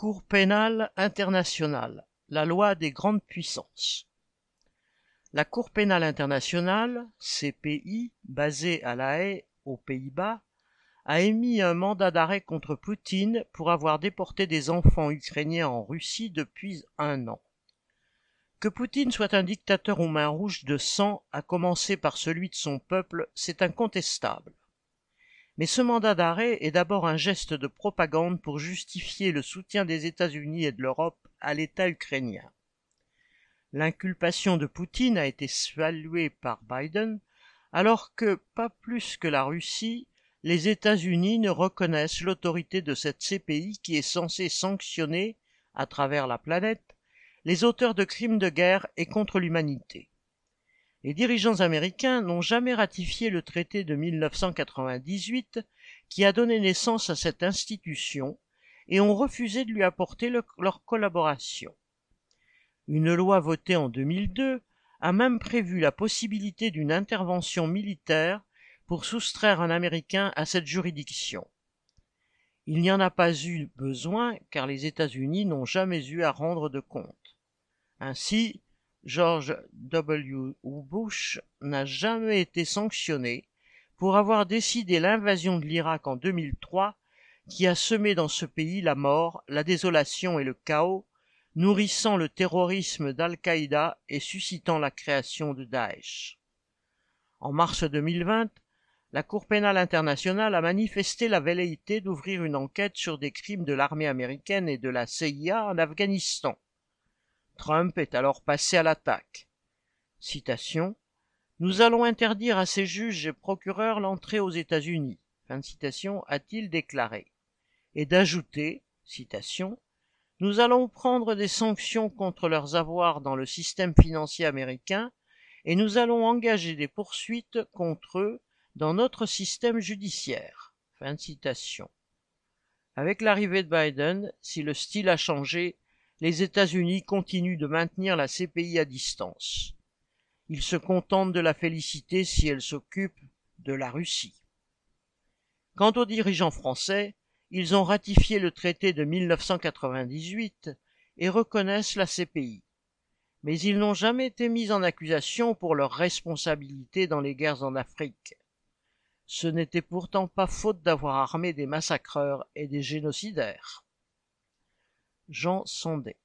Cour pénale internationale, la loi des grandes puissances. La Cour pénale internationale, CPI, basée à La Haye, aux Pays-Bas, a émis un mandat d'arrêt contre Poutine pour avoir déporté des enfants ukrainiens en Russie depuis un an. Que Poutine soit un dictateur aux mains rouges de sang, à commencer par celui de son peuple, c'est incontestable. Mais ce mandat d'arrêt est d'abord un geste de propagande pour justifier le soutien des États-Unis et de l'Europe à l'État ukrainien. L'inculpation de Poutine a été saluée par Biden, alors que, pas plus que la Russie, les États-Unis ne reconnaissent l'autorité de cette CPI qui est censée sanctionner, à travers la planète, les auteurs de crimes de guerre et contre l'humanité. Les dirigeants américains n'ont jamais ratifié le traité de 1998 qui a donné naissance à cette institution et ont refusé de lui apporter leur collaboration. Une loi votée en 2002 a même prévu la possibilité d'une intervention militaire pour soustraire un Américain à cette juridiction. Il n'y en a pas eu besoin car les États-Unis n'ont jamais eu à rendre de compte. Ainsi, George W. Bush n'a jamais été sanctionné pour avoir décidé l'invasion de l'Irak en 2003 qui a semé dans ce pays la mort, la désolation et le chaos, nourrissant le terrorisme d'Al-Qaïda et suscitant la création de Daesh. En mars 2020, la Cour pénale internationale a manifesté la velléité d'ouvrir une enquête sur des crimes de l'armée américaine et de la CIA en Afghanistan. Trump est alors passé à l'attaque. Citation. Nous allons interdire à ces juges et procureurs l'entrée aux États-Unis. Fin citation, a-t-il déclaré. Et d'ajouter, citation, nous allons prendre des sanctions contre leurs avoirs dans le système financier américain et nous allons engager des poursuites contre eux dans notre système judiciaire. Fin citation. Avec l'arrivée de Biden, si le style a changé, les États-Unis continuent de maintenir la CPI à distance. Ils se contentent de la féliciter si elle s'occupe de la Russie. Quant aux dirigeants français, ils ont ratifié le traité de 1998 et reconnaissent la CPI. Mais ils n'ont jamais été mis en accusation pour leur responsabilité dans les guerres en Afrique. Ce n'était pourtant pas faute d'avoir armé des massacreurs et des génocidaires. Jean Sondet.